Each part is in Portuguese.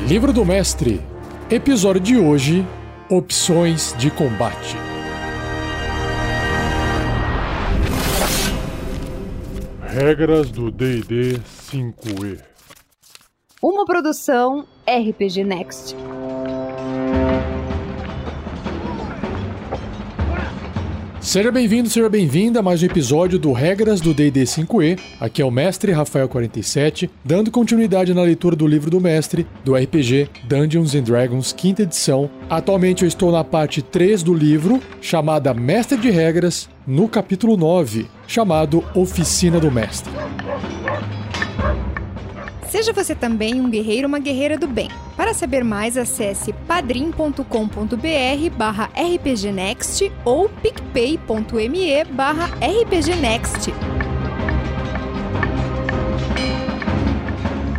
Livro do Mestre, episódio de hoje: Opções de combate. Regras do DD 5E. Uma produção RPG Next. Seja bem-vindo, seja bem-vinda a mais um episódio do Regras do D&D 5e. Aqui é o mestre Rafael47, dando continuidade na leitura do livro do mestre do RPG Dungeons and Dragons, quinta edição. Atualmente eu estou na parte 3 do livro, chamada Mestre de Regras, no capítulo 9, chamado Oficina do Mestre. Seja você também um guerreiro ou uma guerreira do bem. Para saber mais, acesse padrim.com.br barra rpgnext ou picpay.me barra rpgnext.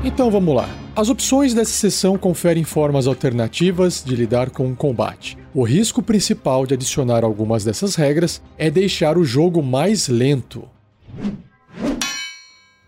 Então vamos lá. As opções dessa sessão conferem formas alternativas de lidar com o combate. O risco principal de adicionar algumas dessas regras é deixar o jogo mais lento.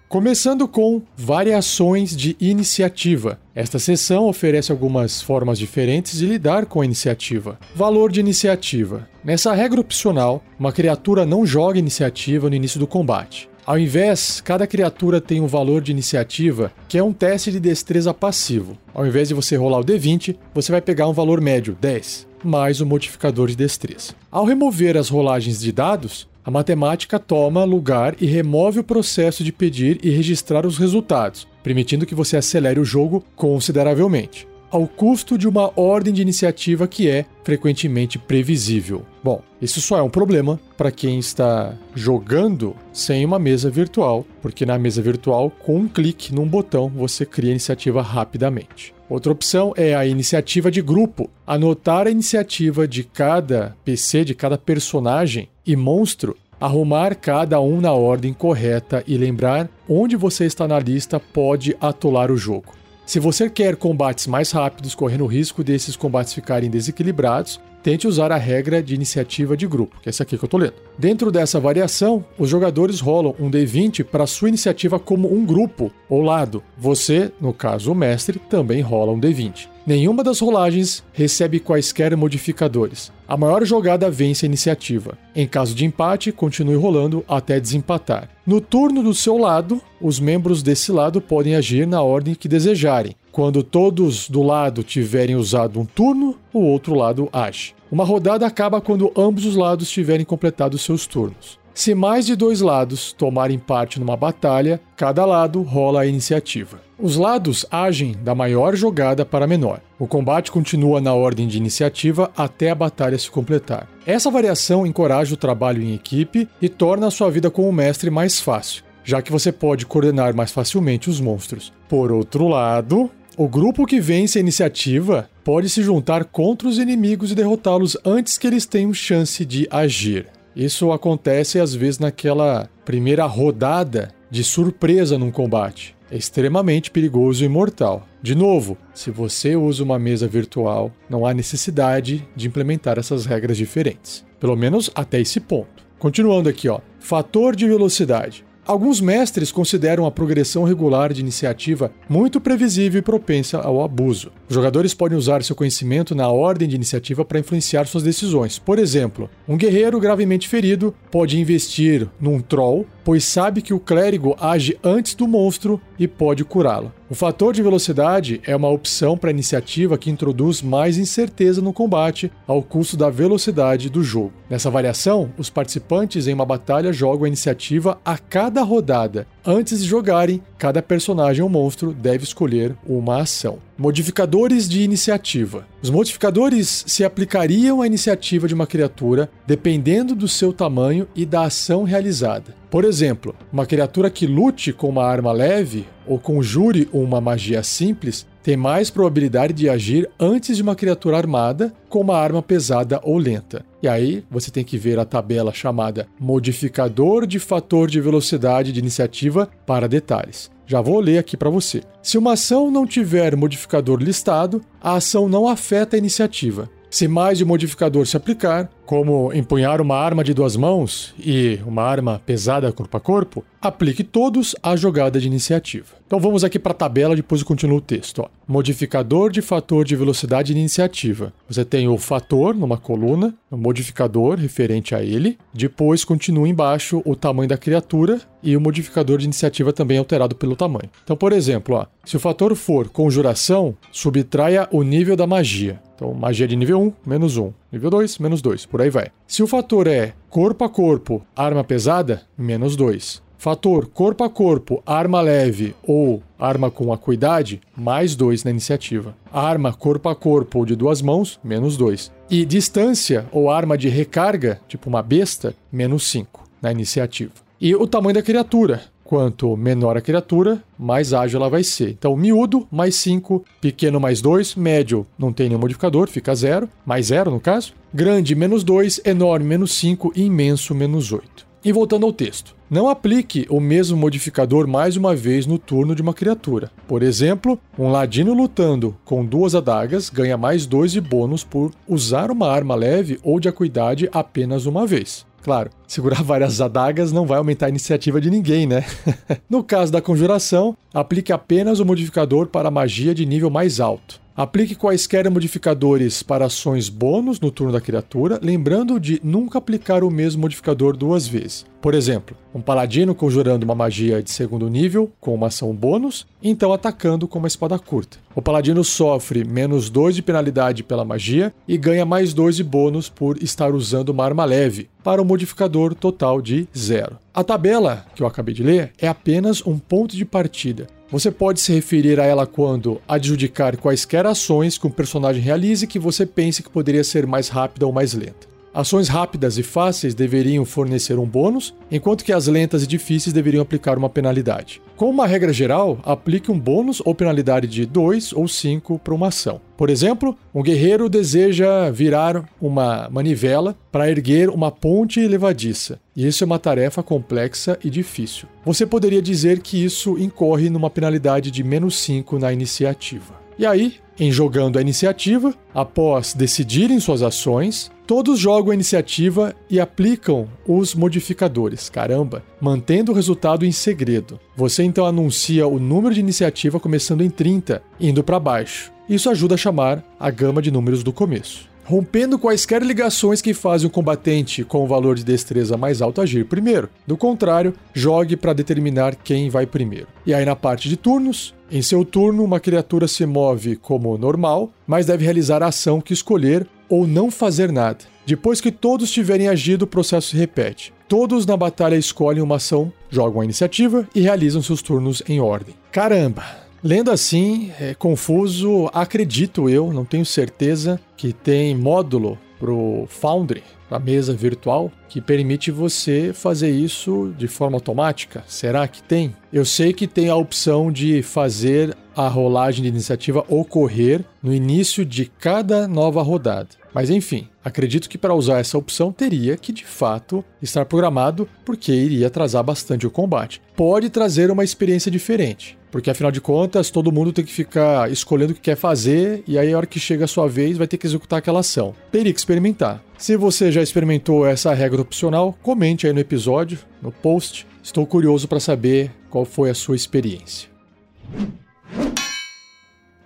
Começando com variações de iniciativa. Esta sessão oferece algumas formas diferentes de lidar com a iniciativa. Valor de iniciativa. Nessa regra opcional, uma criatura não joga iniciativa no início do combate. Ao invés, cada criatura tem um valor de iniciativa que é um teste de destreza passivo. Ao invés de você rolar o D20, você vai pegar um valor médio, 10, mais o modificador de destreza. Ao remover as rolagens de dados, a matemática toma lugar e remove o processo de pedir e registrar os resultados, permitindo que você acelere o jogo consideravelmente, ao custo de uma ordem de iniciativa que é frequentemente previsível. Bom, isso só é um problema para quem está jogando sem uma mesa virtual, porque na mesa virtual, com um clique num botão, você cria a iniciativa rapidamente. Outra opção é a iniciativa de grupo. Anotar a iniciativa de cada PC, de cada personagem e monstro, arrumar cada um na ordem correta e lembrar onde você está na lista pode atolar o jogo. Se você quer combates mais rápidos, correndo o risco desses combates ficarem desequilibrados, tente usar a regra de iniciativa de grupo, que é essa aqui que eu estou lendo. Dentro dessa variação, os jogadores rolam um D20 para sua iniciativa como um grupo ou lado. Você, no caso o mestre, também rola um D20. Nenhuma das rolagens recebe quaisquer modificadores. A maior jogada vence a iniciativa. Em caso de empate, continue rolando até desempatar. No turno do seu lado, os membros desse lado podem agir na ordem que desejarem. Quando todos do lado tiverem usado um turno, o outro lado age. Uma rodada acaba quando ambos os lados tiverem completado seus turnos. Se mais de dois lados tomarem parte numa batalha, cada lado rola a iniciativa. Os lados agem da maior jogada para a menor. O combate continua na ordem de iniciativa até a batalha se completar. Essa variação encoraja o trabalho em equipe e torna a sua vida como mestre mais fácil, já que você pode coordenar mais facilmente os monstros. Por outro lado, o grupo que vence a iniciativa pode se juntar contra os inimigos e derrotá-los antes que eles tenham chance de agir. Isso acontece às vezes naquela primeira rodada de surpresa num combate. É extremamente perigoso e mortal. De novo, se você usa uma mesa virtual, não há necessidade de implementar essas regras diferentes. Pelo menos até esse ponto. Continuando aqui, ó. Fator de velocidade. Alguns mestres consideram a progressão regular de iniciativa muito previsível e propensa ao abuso. Os jogadores podem usar seu conhecimento na ordem de iniciativa para influenciar suas decisões. Por exemplo, um guerreiro gravemente ferido pode investir num troll, pois sabe que o clérigo age antes do monstro e pode curá-lo. O fator de velocidade é uma opção para a iniciativa que introduz mais incerteza no combate ao custo da velocidade do jogo. Nessa variação, os participantes em uma batalha jogam a iniciativa a cada rodada. Antes de jogarem, cada personagem ou monstro deve escolher uma ação. Modificadores de iniciativa. Os modificadores se aplicariam à iniciativa de uma criatura dependendo do seu tamanho e da ação realizada. Por exemplo, uma criatura que lute com uma arma leve ou conjure uma magia simples tem mais probabilidade de agir antes de uma criatura armada com uma arma pesada ou lenta. E aí você tem que ver a tabela chamada Modificador de Fator de Velocidade de Iniciativa para detalhes. Já vou ler aqui para você. Se uma ação não tiver modificador listado, a ação não afeta a iniciativa. Se mais de um modificador se aplicar, como empunhar uma arma de duas mãos e uma arma pesada corpo a corpo, aplique todos à jogada de iniciativa. Então vamos aqui para a tabela, depois eu continuo o texto. Ó. Modificador de fator de velocidade de iniciativa. Você tem o fator numa coluna, o modificador referente a ele, depois continua embaixo o tamanho da criatura e o modificador de iniciativa também alterado pelo tamanho. Então, por exemplo, ó, se o fator for conjuração, subtraia o nível da magia. Então, magia de nível 1, menos 1. Nível 2, menos 2. Por aí vai. Se o fator é corpo a corpo, arma pesada, menos 2. Fator corpo a corpo, arma leve ou arma com acuidade, mais 2 na iniciativa. Arma corpo a corpo ou de duas mãos, menos 2. E distância ou arma de recarga, tipo uma besta, menos 5 na iniciativa. E o tamanho da criatura. Quanto menor a criatura, mais ágil ela vai ser. Então, miúdo, mais 5, pequeno, mais 2, médio, não tem nenhum modificador, fica 0, mais 0 no caso. Grande, menos 2, enorme, menos 5, imenso, menos 8. E voltando ao texto. Não aplique o mesmo modificador mais uma vez no turno de uma criatura. Por exemplo, um ladino lutando com duas adagas ganha mais 2 de bônus por usar uma arma leve ou de acuidade apenas uma vez. Claro, segurar várias adagas não vai aumentar a iniciativa de ninguém, né? no caso da conjuração, aplique apenas o modificador para magia de nível mais alto. Aplique quaisquer modificadores para ações bônus no turno da criatura, lembrando de nunca aplicar o mesmo modificador duas vezes. Por exemplo, um paladino conjurando uma magia de segundo nível com uma ação bônus, então atacando com uma espada curta. O paladino sofre menos 2 de penalidade pela magia e ganha mais 2 de bônus por estar usando uma arma leve, para um modificador total de zero. A tabela que eu acabei de ler é apenas um ponto de partida. Você pode se referir a ela quando adjudicar quaisquer ações que um personagem realize que você pense que poderia ser mais rápida ou mais lenta. Ações rápidas e fáceis deveriam fornecer um bônus, enquanto que as lentas e difíceis deveriam aplicar uma penalidade. Como uma regra geral, aplique um bônus ou penalidade de 2 ou 5 para uma ação. Por exemplo, um guerreiro deseja virar uma manivela para erguer uma ponte levadiça, e isso é uma tarefa complexa e difícil. Você poderia dizer que isso incorre numa penalidade de menos 5 na iniciativa. E aí, em jogando a iniciativa, após decidirem suas ações, todos jogam a iniciativa e aplicam os modificadores, caramba, mantendo o resultado em segredo. Você então anuncia o número de iniciativa começando em 30, indo para baixo. Isso ajuda a chamar a gama de números do começo rompendo quaisquer ligações que fazem o combatente com o valor de destreza mais alto agir primeiro. Do contrário, jogue para determinar quem vai primeiro. E aí na parte de turnos, em seu turno, uma criatura se move como normal, mas deve realizar a ação que escolher ou não fazer nada. Depois que todos tiverem agido, o processo se repete. Todos na batalha escolhem uma ação, jogam a iniciativa e realizam seus turnos em ordem. Caramba! Lendo assim, é confuso, acredito eu, não tenho certeza, que tem módulo pro Foundry, a mesa virtual, que permite você fazer isso de forma automática. Será que tem? Eu sei que tem a opção de fazer a rolagem de iniciativa ocorrer no início de cada nova rodada. Mas enfim, acredito que para usar essa opção teria que de fato estar programado, porque iria atrasar bastante o combate. Pode trazer uma experiência diferente, porque afinal de contas todo mundo tem que ficar escolhendo o que quer fazer e aí a hora que chega a sua vez vai ter que executar aquela ação. Que experimentar. Se você já experimentou essa regra opcional, comente aí no episódio, no post. Estou curioso para saber qual foi a sua experiência.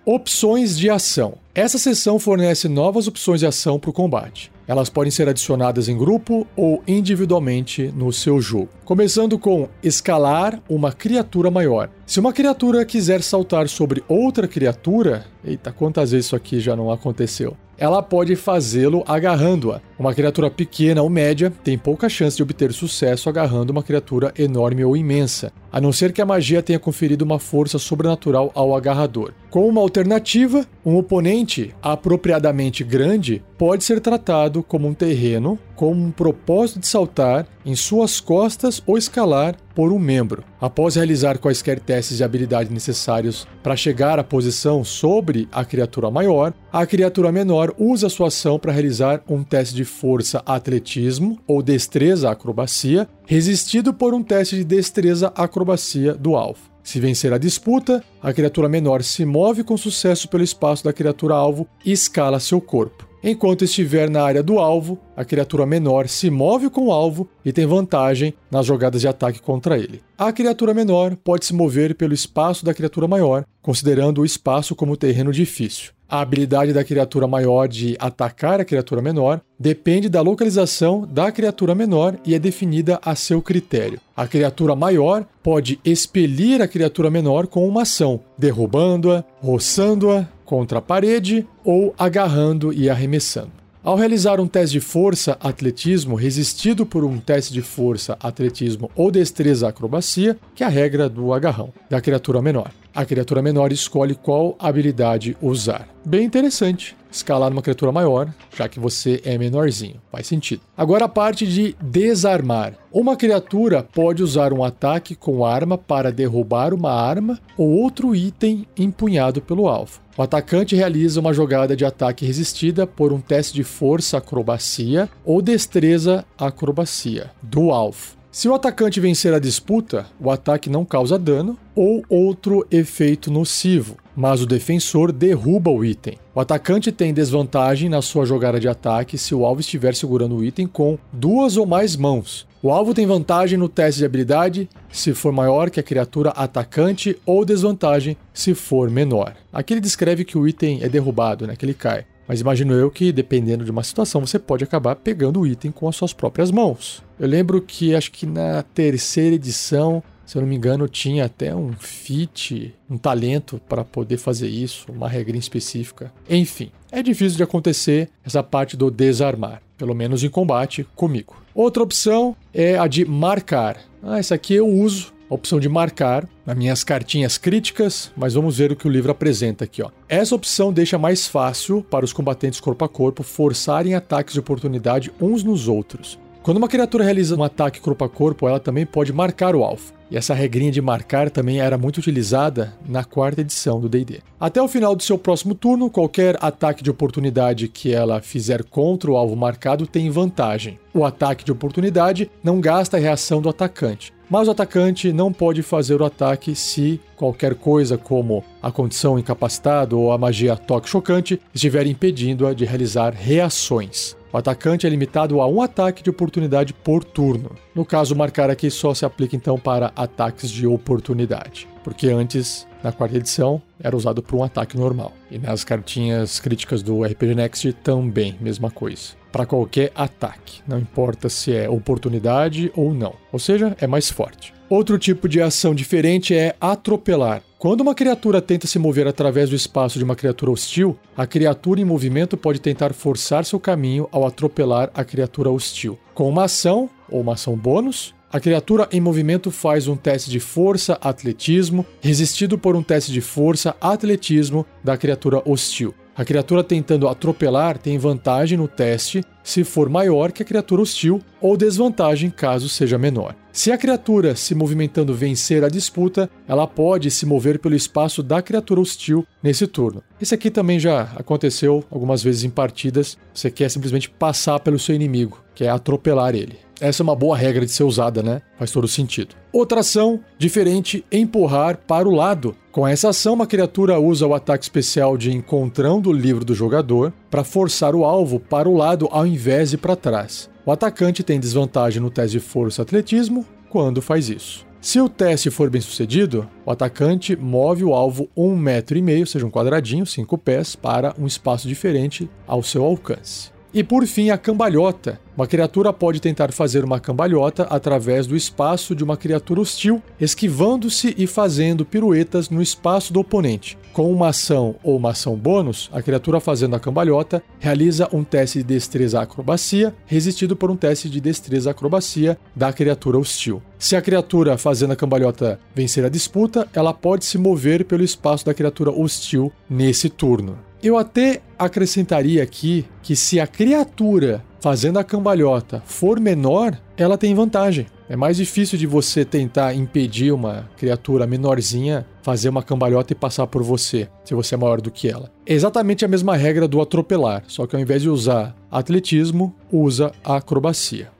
Opções de ação. Essa seção fornece novas opções de ação para o combate. Elas podem ser adicionadas em grupo ou individualmente no seu jogo. Começando com escalar uma criatura maior. Se uma criatura quiser saltar sobre outra criatura, eita, quantas vezes isso aqui já não aconteceu? Ela pode fazê-lo agarrando-a. Uma criatura pequena ou média tem pouca chance de obter sucesso agarrando uma criatura enorme ou imensa, a não ser que a magia tenha conferido uma força sobrenatural ao agarrador. Como uma alternativa, um oponente apropriadamente grande pode ser tratado como um terreno com um propósito de saltar em suas costas ou escalar por um membro. Após realizar quaisquer testes de habilidade necessários para chegar à posição sobre a criatura maior, a criatura menor usa sua ação para realizar um teste de força atletismo ou destreza acrobacia, resistido por um teste de destreza acrobacia do alvo. Se vencer a disputa, a criatura menor se move com sucesso pelo espaço da criatura alvo e escala seu corpo. Enquanto estiver na área do alvo, a criatura menor se move com o alvo e tem vantagem nas jogadas de ataque contra ele. A criatura menor pode se mover pelo espaço da criatura maior, considerando o espaço como terreno difícil. A habilidade da criatura maior de atacar a criatura menor depende da localização da criatura menor e é definida a seu critério. A criatura maior pode expelir a criatura menor com uma ação, derrubando-a, roçando-a contra a parede ou agarrando e arremessando. Ao realizar um teste de força atletismo resistido por um teste de força atletismo ou destreza acrobacia, que é a regra do agarrão da criatura menor. A criatura menor escolhe qual habilidade usar. Bem interessante escalar numa criatura maior, já que você é menorzinho. Faz sentido. Agora a parte de desarmar. Uma criatura pode usar um ataque com arma para derrubar uma arma ou outro item empunhado pelo alvo. O atacante realiza uma jogada de ataque resistida por um teste de força acrobacia ou destreza acrobacia do alvo. Se o atacante vencer a disputa, o ataque não causa dano ou outro efeito nocivo, mas o defensor derruba o item. O atacante tem desvantagem na sua jogada de ataque se o alvo estiver segurando o item com duas ou mais mãos. O alvo tem vantagem no teste de habilidade se for maior que a criatura atacante ou desvantagem se for menor. Aqui ele descreve que o item é derrubado, né, que ele cai. Mas imagino eu que, dependendo de uma situação, você pode acabar pegando o item com as suas próprias mãos. Eu lembro que acho que na terceira edição, se eu não me engano, tinha até um feat, um talento para poder fazer isso, uma regrinha específica. Enfim, é difícil de acontecer essa parte do desarmar, pelo menos em combate comigo. Outra opção é a de marcar. Ah, essa aqui eu uso a opção de marcar nas minhas cartinhas críticas, mas vamos ver o que o livro apresenta aqui. Ó. Essa opção deixa mais fácil para os combatentes corpo a corpo forçarem ataques de oportunidade uns nos outros. Quando uma criatura realiza um ataque corpo a corpo, ela também pode marcar o alvo. E essa regrinha de marcar também era muito utilizada na quarta edição do DD. Até o final do seu próximo turno, qualquer ataque de oportunidade que ela fizer contra o alvo marcado tem vantagem. O ataque de oportunidade não gasta a reação do atacante, mas o atacante não pode fazer o ataque se qualquer coisa, como a condição incapacitado ou a magia toque chocante, estiver impedindo-a de realizar reações. O atacante é limitado a um ataque de oportunidade por turno. No caso, marcar aqui só se aplica então para ataques de oportunidade, porque antes, na quarta edição, era usado para um ataque normal. E nas cartinhas críticas do RPG Next também, mesma coisa. Para qualquer ataque, não importa se é oportunidade ou não. Ou seja, é mais forte. Outro tipo de ação diferente é atropelar. Quando uma criatura tenta se mover através do espaço de uma criatura hostil, a criatura em movimento pode tentar forçar seu caminho ao atropelar a criatura hostil. Com uma ação, ou uma ação bônus, a criatura em movimento faz um teste de força atletismo, resistido por um teste de força atletismo da criatura hostil. A criatura tentando atropelar tem vantagem no teste se for maior que a criatura hostil ou desvantagem caso seja menor. Se a criatura se movimentando vencer a disputa, ela pode se mover pelo espaço da criatura hostil nesse turno. Isso aqui também já aconteceu algumas vezes em partidas. Você quer simplesmente passar pelo seu inimigo, quer atropelar ele. Essa é uma boa regra de ser usada, né? Faz todo sentido. Outra ação diferente, empurrar para o lado. Com essa ação, uma criatura usa o ataque especial de encontrão do livro do jogador para forçar o alvo para o lado ao invés de para trás. O atacante tem desvantagem no teste de força atletismo quando faz isso. Se o teste for bem sucedido, o atacante move o alvo um metro e meio, seja um quadradinho, cinco pés, para um espaço diferente ao seu alcance. E por fim, a cambalhota. Uma criatura pode tentar fazer uma cambalhota através do espaço de uma criatura hostil, esquivando-se e fazendo piruetas no espaço do oponente. Com uma ação ou uma ação bônus, a criatura fazendo a cambalhota realiza um teste de destreza acrobacia, resistido por um teste de destreza acrobacia da criatura hostil. Se a criatura fazendo a cambalhota vencer a disputa, ela pode se mover pelo espaço da criatura hostil nesse turno. Eu até acrescentaria aqui que se a criatura fazendo a cambalhota for menor, ela tem vantagem. É mais difícil de você tentar impedir uma criatura menorzinha fazer uma cambalhota e passar por você, se você é maior do que ela. É exatamente a mesma regra do atropelar, só que ao invés de usar atletismo, usa acrobacia.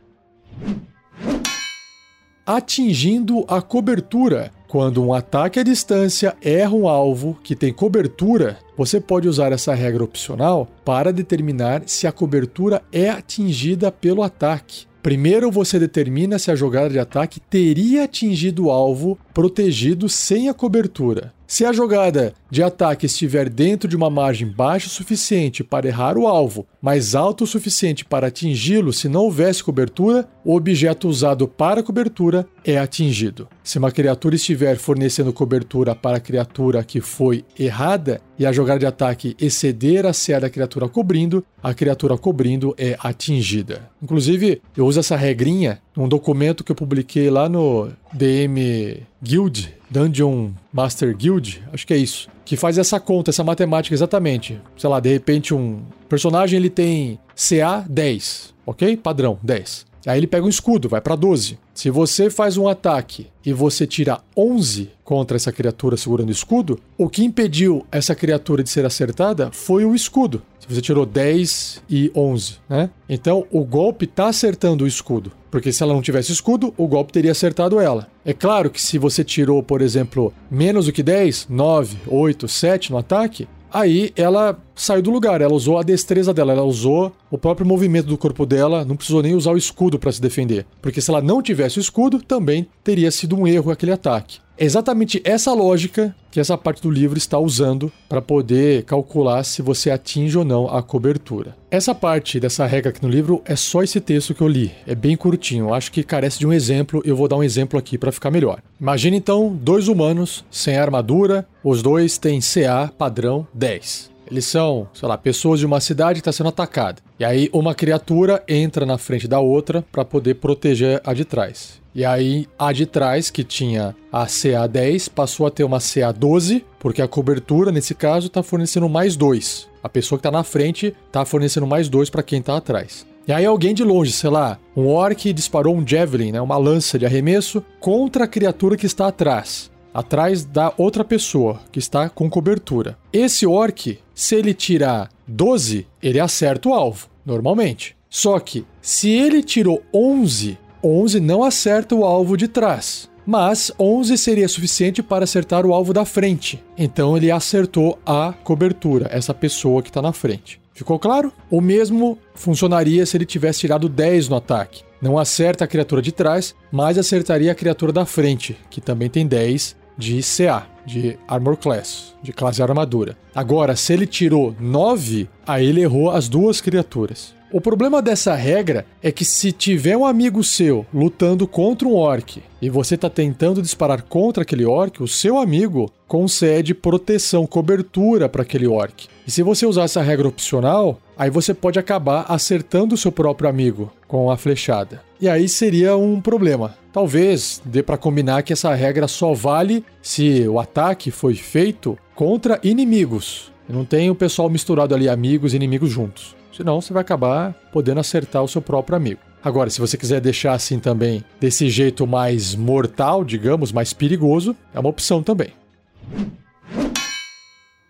Atingindo a cobertura. Quando um ataque à distância erra um alvo que tem cobertura, você pode usar essa regra opcional para determinar se a cobertura é atingida pelo ataque. Primeiro você determina se a jogada de ataque teria atingido o alvo protegido sem a cobertura. Se a jogada de ataque estiver dentro de uma margem baixa o suficiente para errar o alvo, mas alta o suficiente para atingi-lo se não houvesse cobertura, o objeto usado para cobertura é atingido. Se uma criatura estiver fornecendo cobertura para a criatura que foi errada e a jogada de ataque exceder a CA da criatura cobrindo, a criatura cobrindo é atingida. Inclusive, eu uso essa regrinha num documento que eu publiquei lá no DM Guild, Dungeon Master Guild, acho que é isso, que faz essa conta, essa matemática exatamente. Sei lá, de repente um personagem ele tem CA 10, ok? Padrão 10. Aí ele pega um escudo, vai para 12. Se você faz um ataque e você tira 11 contra essa criatura segurando o escudo, o que impediu essa criatura de ser acertada foi o escudo. Se você tirou 10 e 11, né? Então o golpe tá acertando o escudo. Porque se ela não tivesse escudo, o golpe teria acertado ela. É claro que se você tirou, por exemplo, menos do que 10, 9, 8, 7 no ataque, Aí ela saiu do lugar, ela usou a destreza dela, ela usou o próprio movimento do corpo dela, não precisou nem usar o escudo para se defender. Porque se ela não tivesse o escudo, também teria sido um erro aquele ataque. É exatamente essa lógica que essa parte do livro está usando para poder calcular se você atinge ou não a cobertura. Essa parte dessa regra aqui no livro é só esse texto que eu li. É bem curtinho. Acho que carece de um exemplo. Eu vou dar um exemplo aqui para ficar melhor. Imagine então dois humanos sem armadura. Os dois têm CA padrão 10. Eles são, sei lá, pessoas de uma cidade que está sendo atacada. E aí uma criatura entra na frente da outra para poder proteger a de trás. E aí a de trás, que tinha a CA10, passou a ter uma CA12, porque a cobertura, nesse caso, está fornecendo mais dois. A pessoa que está na frente está fornecendo mais dois para quem está atrás. E aí alguém de longe, sei lá, um orc disparou um javelin, né, uma lança de arremesso, contra a criatura que está atrás. Atrás da outra pessoa, que está com cobertura. Esse orc, se ele tirar 12, ele acerta o alvo, normalmente. Só que, se ele tirou 11, 11 não acerta o alvo de trás, mas 11 seria suficiente para acertar o alvo da frente. Então ele acertou a cobertura, essa pessoa que está na frente. Ficou claro? O mesmo funcionaria se ele tivesse tirado 10 no ataque. Não acerta a criatura de trás, mas acertaria a criatura da frente, que também tem 10 de CA, de Armor Class, de classe armadura. Agora, se ele tirou 9, aí ele errou as duas criaturas. O problema dessa regra é que se tiver um amigo seu lutando contra um orc e você está tentando disparar contra aquele orc, o seu amigo concede proteção, cobertura para aquele orc. E se você usar essa regra opcional, aí você pode acabar acertando o seu próprio amigo com a flechada. E aí seria um problema. Talvez dê para combinar que essa regra só vale se o ataque foi feito contra inimigos. Não tem o pessoal misturado ali, amigos e inimigos juntos. Senão você vai acabar podendo acertar o seu próprio amigo. Agora, se você quiser deixar assim também, desse jeito mais mortal, digamos, mais perigoso, é uma opção também.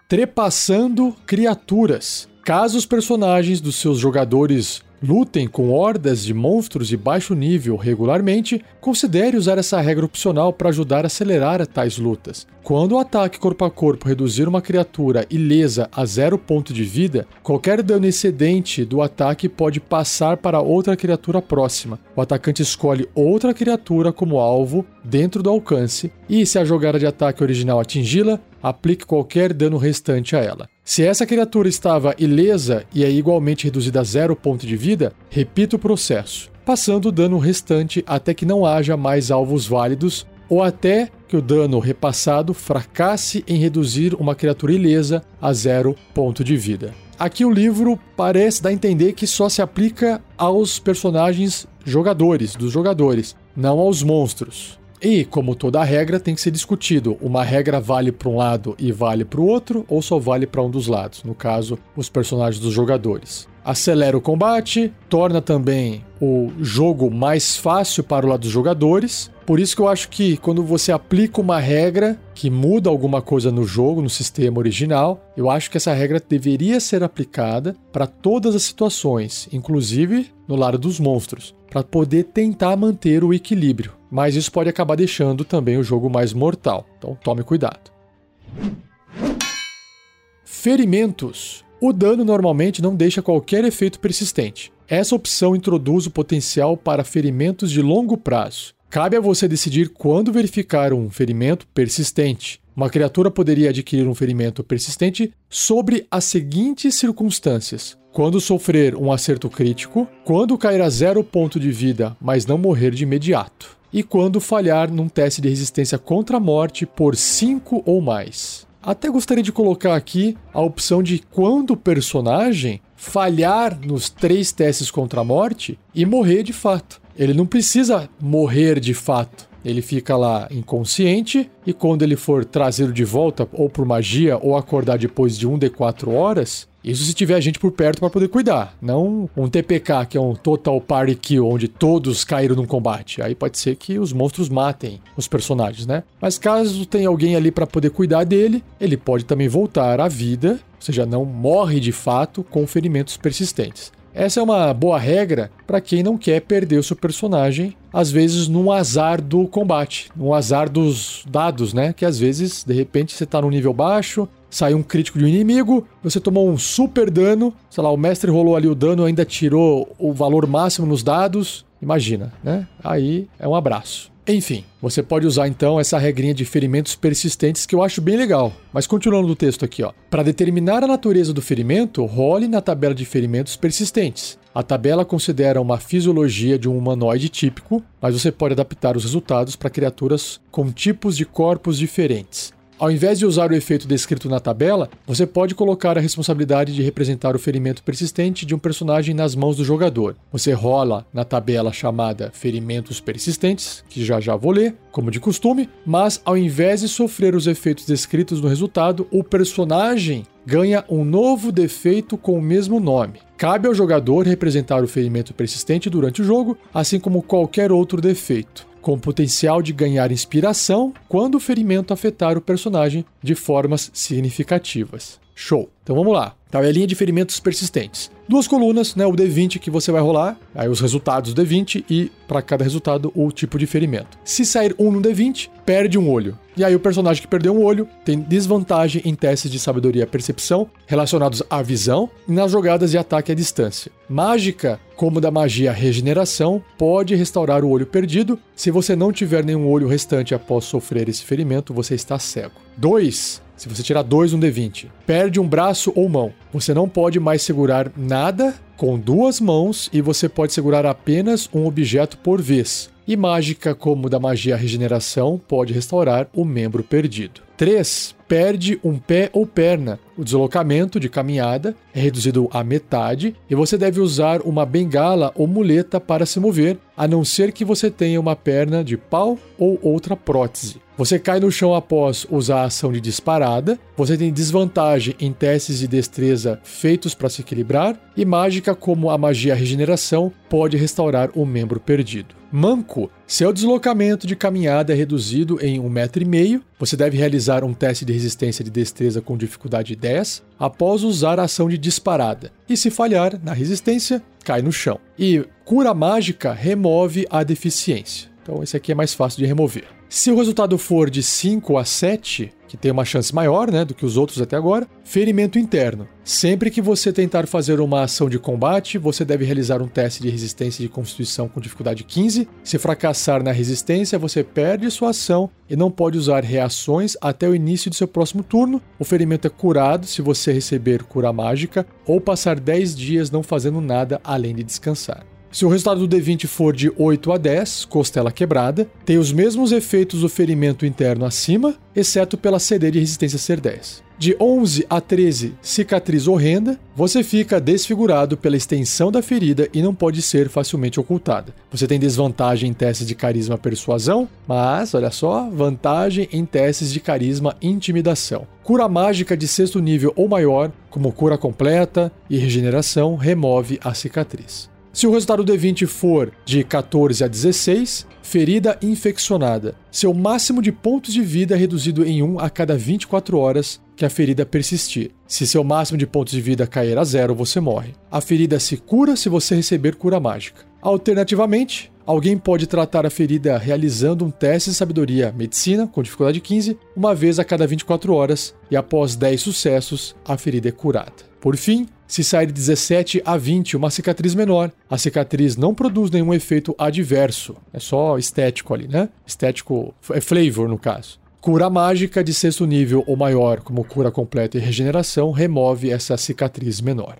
Trepassando criaturas. Caso os personagens dos seus jogadores lutem com hordas de monstros de baixo nível regularmente, considere usar essa regra opcional para ajudar a acelerar tais lutas. Quando o ataque corpo a corpo reduzir uma criatura ilesa a zero ponto de vida, qualquer dano excedente do ataque pode passar para outra criatura próxima. O atacante escolhe outra criatura como alvo dentro do alcance e, se a jogada de ataque original atingi-la, aplique qualquer dano restante a ela. Se essa criatura estava ilesa e é igualmente reduzida a zero ponto de vida, repita o processo, passando o dano restante até que não haja mais alvos válidos ou até que o dano repassado fracasse em reduzir uma criatura ilesa a zero ponto de vida. Aqui o livro parece dar a entender que só se aplica aos personagens jogadores, dos jogadores, não aos monstros. E, como toda regra, tem que ser discutido. Uma regra vale para um lado e vale para o outro, ou só vale para um dos lados, no caso, os personagens dos jogadores. Acelera o combate, torna também o jogo mais fácil para o lado dos jogadores. Por isso que eu acho que quando você aplica uma regra que muda alguma coisa no jogo, no sistema original, eu acho que essa regra deveria ser aplicada para todas as situações, inclusive no lado dos monstros, para poder tentar manter o equilíbrio. mas isso pode acabar deixando também o jogo mais mortal. Então tome cuidado. Ferimentos. O dano normalmente não deixa qualquer efeito persistente. Essa opção introduz o potencial para ferimentos de longo prazo. Cabe a você decidir quando verificar um ferimento persistente. Uma criatura poderia adquirir um ferimento persistente sobre as seguintes circunstâncias: quando sofrer um acerto crítico, quando cair a zero ponto de vida, mas não morrer de imediato, e quando falhar num teste de resistência contra a morte por 5 ou mais. Até gostaria de colocar aqui a opção de quando o personagem falhar nos três testes contra a morte e morrer de fato. Ele não precisa morrer de fato. Ele fica lá inconsciente e quando ele for trazido de volta ou por magia ou acordar depois de 1 de 4 horas, isso se tiver gente por perto para poder cuidar, não um TPK que é um Total Party Kill onde todos caíram num combate. Aí pode ser que os monstros matem os personagens, né? Mas caso tenha alguém ali para poder cuidar dele, ele pode também voltar à vida, ou seja, não morre de fato com ferimentos persistentes. Essa é uma boa regra para quem não quer perder o seu personagem, às vezes num azar do combate, num azar dos dados, né? Que às vezes, de repente, você está num nível baixo, sai um crítico de um inimigo, você tomou um super dano, sei lá, o mestre rolou ali o dano, ainda tirou o valor máximo nos dados. Imagina, né? Aí é um abraço. Enfim, você pode usar então essa regrinha de ferimentos persistentes que eu acho bem legal. Mas continuando no texto aqui, ó. Para determinar a natureza do ferimento, role na tabela de ferimentos persistentes. A tabela considera uma fisiologia de um humanoide típico, mas você pode adaptar os resultados para criaturas com tipos de corpos diferentes. Ao invés de usar o efeito descrito na tabela, você pode colocar a responsabilidade de representar o ferimento persistente de um personagem nas mãos do jogador. Você rola na tabela chamada Ferimentos Persistentes, que já já vou ler, como de costume, mas ao invés de sofrer os efeitos descritos no resultado, o personagem ganha um novo defeito com o mesmo nome. Cabe ao jogador representar o ferimento persistente durante o jogo, assim como qualquer outro defeito com potencial de ganhar inspiração quando o ferimento afetar o personagem de formas significativas. Show! Então vamos lá. Tabelinha de ferimentos persistentes. Duas colunas, né? O D20 que você vai rolar, aí os resultados do D20 e para cada resultado o tipo de ferimento. Se sair um no D20, perde um olho. E aí o personagem que perdeu um olho tem desvantagem em testes de sabedoria e percepção relacionados à visão e nas jogadas de ataque à distância. Mágica, como da magia regeneração, pode restaurar o olho perdido. Se você não tiver nenhum olho restante após sofrer esse ferimento, você está cego. 2. Se você tirar 2 no D20, perde um braço ou mão. Você não pode mais segurar nada com duas mãos e você pode segurar apenas um objeto por vez. E mágica como da magia regeneração pode restaurar o membro perdido. 3. Perde um pé ou perna. O deslocamento de caminhada é reduzido à metade e você deve usar uma bengala ou muleta para se mover, a não ser que você tenha uma perna de pau ou outra prótese. Você cai no chão após usar a ação de disparada, você tem desvantagem em testes de destreza feitos para se equilibrar, e mágica como a magia regeneração pode restaurar o membro perdido. Manco, seu deslocamento de caminhada é reduzido em um metro e meio. Você deve realizar um teste de resistência de destreza com dificuldade 10 após usar a ação de disparada. E se falhar na resistência, cai no chão. E cura mágica remove a deficiência. Então esse aqui é mais fácil de remover. Se o resultado for de 5 a 7, que tem uma chance maior né, do que os outros até agora, ferimento interno. Sempre que você tentar fazer uma ação de combate, você deve realizar um teste de resistência de constituição com dificuldade 15. Se fracassar na resistência, você perde sua ação e não pode usar reações até o início do seu próximo turno. O ferimento é curado se você receber cura mágica ou passar 10 dias não fazendo nada além de descansar. Se o resultado do D20 for de 8 a 10, costela quebrada, tem os mesmos efeitos do ferimento interno acima, exceto pela CD de resistência ser 10. De 11 a 13, cicatriz horrenda, você fica desfigurado pela extensão da ferida e não pode ser facilmente ocultada. Você tem desvantagem em testes de carisma persuasão, mas, olha só, vantagem em testes de carisma intimidação. Cura mágica de sexto nível ou maior, como cura completa e regeneração, remove a cicatriz. Se o resultado do D20 for de 14 a 16, ferida infeccionada. Seu máximo de pontos de vida é reduzido em 1 a cada 24 horas que a ferida persistir. Se seu máximo de pontos de vida cair a zero, você morre. A ferida se cura se você receber cura mágica. Alternativamente, alguém pode tratar a ferida realizando um teste de sabedoria medicina com dificuldade 15, uma vez a cada 24 horas, e após 10 sucessos, a ferida é curada. Por fim, se sair de 17 a 20 uma cicatriz menor, a cicatriz não produz nenhum efeito adverso. É só estético ali, né? Estético é flavor no caso. Cura mágica de sexto nível ou maior, como cura completa e regeneração, remove essa cicatriz menor.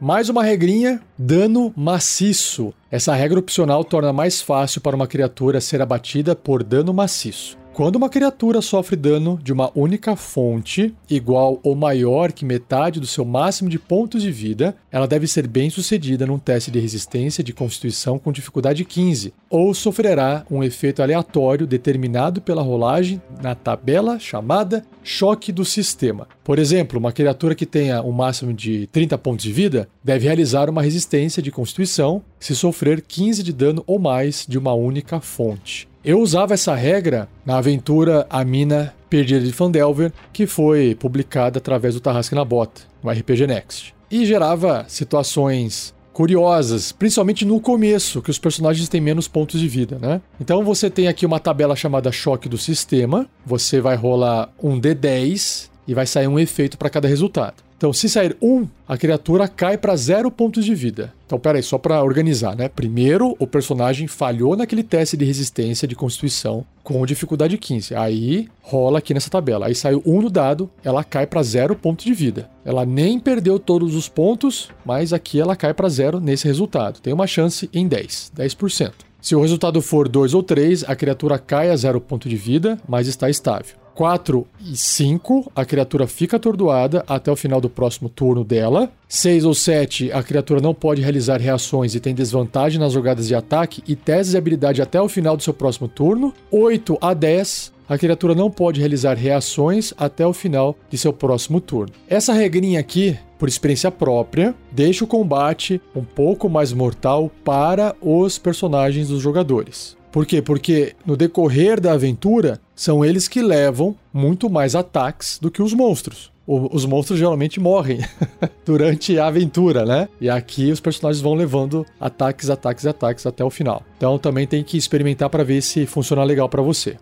Mais uma regrinha: dano maciço. Essa regra opcional torna mais fácil para uma criatura ser abatida por dano maciço. Quando uma criatura sofre dano de uma única fonte, igual ou maior que metade do seu máximo de pontos de vida, ela deve ser bem sucedida num teste de resistência de constituição com dificuldade 15, ou sofrerá um efeito aleatório determinado pela rolagem na tabela chamada choque do sistema. Por exemplo, uma criatura que tenha um máximo de 30 pontos de vida deve realizar uma resistência de constituição se sofrer 15 de dano ou mais de uma única fonte. Eu usava essa regra na aventura A Mina Perdida de Fandelver, que foi publicada através do Tarrasque na Bota, no RPG Next. E gerava situações curiosas, principalmente no começo, que os personagens têm menos pontos de vida, né? Então você tem aqui uma tabela chamada choque do sistema, você vai rolar um D10 e vai sair um efeito para cada resultado. Então, se sair um, a criatura cai para zero pontos de vida. Então, peraí, só para organizar, né? Primeiro, o personagem falhou naquele teste de resistência de constituição com dificuldade 15. Aí rola aqui nessa tabela. Aí saiu um no dado, ela cai para zero pontos de vida. Ela nem perdeu todos os pontos, mas aqui ela cai para zero nesse resultado. Tem uma chance em 10, 10%. Se o resultado for 2 ou 3, a criatura cai a zero ponto de vida, mas está estável. 4 e 5, a criatura fica atordoada até o final do próximo turno dela. 6 ou 7, a criatura não pode realizar reações e tem desvantagem nas jogadas de ataque e testes de habilidade até o final do seu próximo turno. 8 a 10, a criatura não pode realizar reações até o final de seu próximo turno. Essa regrinha aqui, por experiência própria, deixa o combate um pouco mais mortal para os personagens dos jogadores. Por quê? Porque no decorrer da aventura, são eles que levam muito mais ataques do que os monstros. Os monstros geralmente morrem durante a aventura, né? E aqui os personagens vão levando ataques, ataques, ataques até o final. Então também tem que experimentar para ver se funciona legal para você.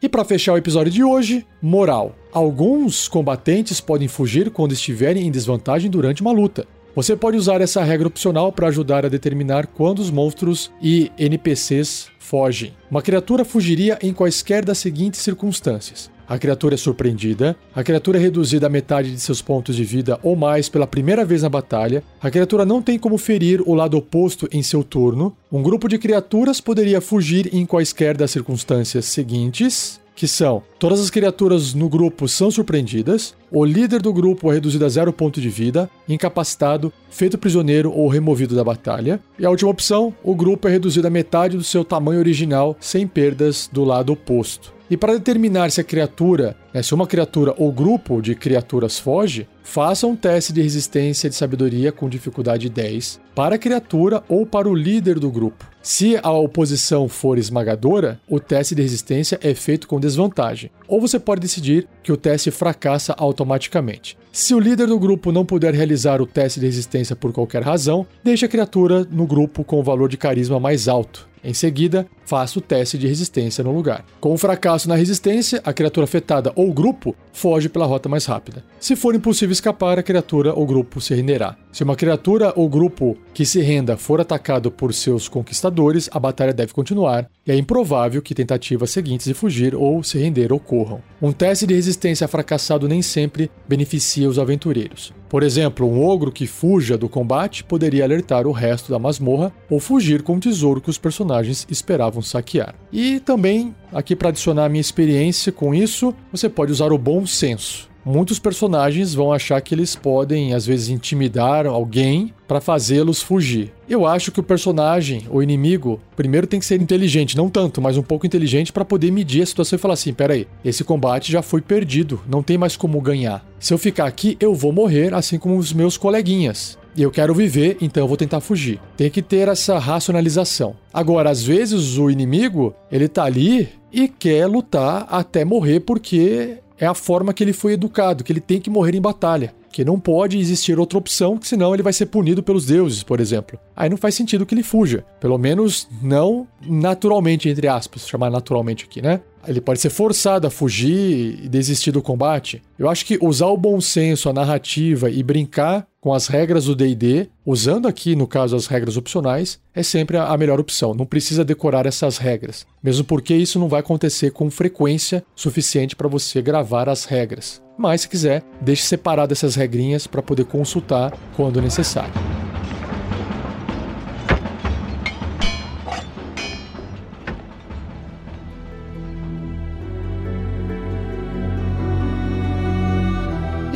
E para fechar o episódio de hoje, moral. Alguns combatentes podem fugir quando estiverem em desvantagem durante uma luta. Você pode usar essa regra opcional para ajudar a determinar quando os monstros e NPCs fogem. Uma criatura fugiria em quaisquer das seguintes circunstâncias: a criatura é surpreendida, a criatura é reduzida a metade de seus pontos de vida ou mais pela primeira vez na batalha, a criatura não tem como ferir o lado oposto em seu turno, um grupo de criaturas poderia fugir em quaisquer das circunstâncias seguintes, que são todas as criaturas no grupo são surpreendidas, o líder do grupo é reduzido a zero ponto de vida, incapacitado, feito prisioneiro ou removido da batalha, e a última opção, o grupo é reduzido a metade do seu tamanho original sem perdas do lado oposto. E para determinar se a criatura, né, se uma criatura ou grupo de criaturas foge, faça um teste de resistência de sabedoria com dificuldade 10 para a criatura ou para o líder do grupo. Se a oposição for esmagadora, o teste de resistência é feito com desvantagem, ou você pode decidir que o teste fracassa automaticamente. Se o líder do grupo não puder realizar o teste de resistência por qualquer razão, deixe a criatura no grupo com o valor de carisma mais alto. Em seguida, faça o teste de resistência no lugar. Com o fracasso na resistência, a criatura afetada ou grupo foge pela rota mais rápida. Se for impossível escapar, a criatura ou grupo se renderá. Se uma criatura ou grupo que se renda for atacado por seus conquistadores, a batalha deve continuar, e é improvável que tentativas seguintes de fugir ou se render ocorram. Um teste de resistência fracassado nem sempre beneficia os aventureiros. Por exemplo, um ogro que fuja do combate poderia alertar o resto da masmorra ou fugir com um tesouro que os personagens esperavam saquear. E também, aqui para adicionar a minha experiência com isso, você pode usar o bom senso muitos personagens vão achar que eles podem, às vezes, intimidar alguém para fazê-los fugir. Eu acho que o personagem, o inimigo, primeiro tem que ser inteligente, não tanto, mas um pouco inteligente para poder medir a situação e falar assim: peraí, esse combate já foi perdido, não tem mais como ganhar. Se eu ficar aqui, eu vou morrer, assim como os meus coleguinhas. E eu quero viver, então eu vou tentar fugir. Tem que ter essa racionalização. Agora, às vezes o inimigo, ele tá ali e quer lutar até morrer porque é a forma que ele foi educado, que ele tem que morrer em batalha porque não pode existir outra opção, que senão ele vai ser punido pelos deuses, por exemplo. Aí não faz sentido que ele fuja, pelo menos não naturalmente, entre aspas, chamar naturalmente aqui, né? Ele pode ser forçado a fugir e desistir do combate. Eu acho que usar o bom senso, a narrativa e brincar com as regras do DD, usando aqui, no caso, as regras opcionais, é sempre a melhor opção. Não precisa decorar essas regras, mesmo porque isso não vai acontecer com frequência suficiente para você gravar as regras. Mas, se quiser, deixe separado essas regrinhas para poder consultar quando necessário.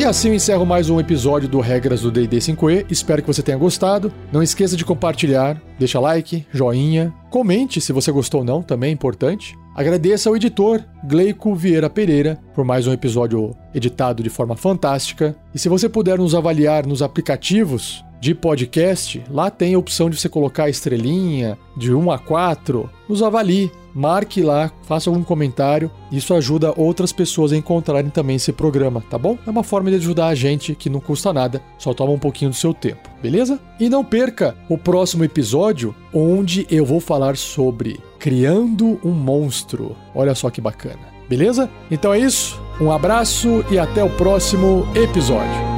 E assim eu encerro mais um episódio do Regras do D&D 5e. Espero que você tenha gostado. Não esqueça de compartilhar, deixa like, joinha, comente se você gostou ou não, também é importante. Agradeça ao editor Gleico Vieira Pereira por mais um episódio editado de forma fantástica. E se você puder nos avaliar nos aplicativos de podcast, lá tem a opção de você colocar a estrelinha de 1 a 4. Nos avalie, marque lá, faça algum comentário. Isso ajuda outras pessoas a encontrarem também esse programa, tá bom? É uma forma de ajudar a gente que não custa nada, só toma um pouquinho do seu tempo, beleza? E não perca o próximo episódio, onde eu vou falar sobre criando um monstro. Olha só que bacana, beleza? Então é isso, um abraço e até o próximo episódio.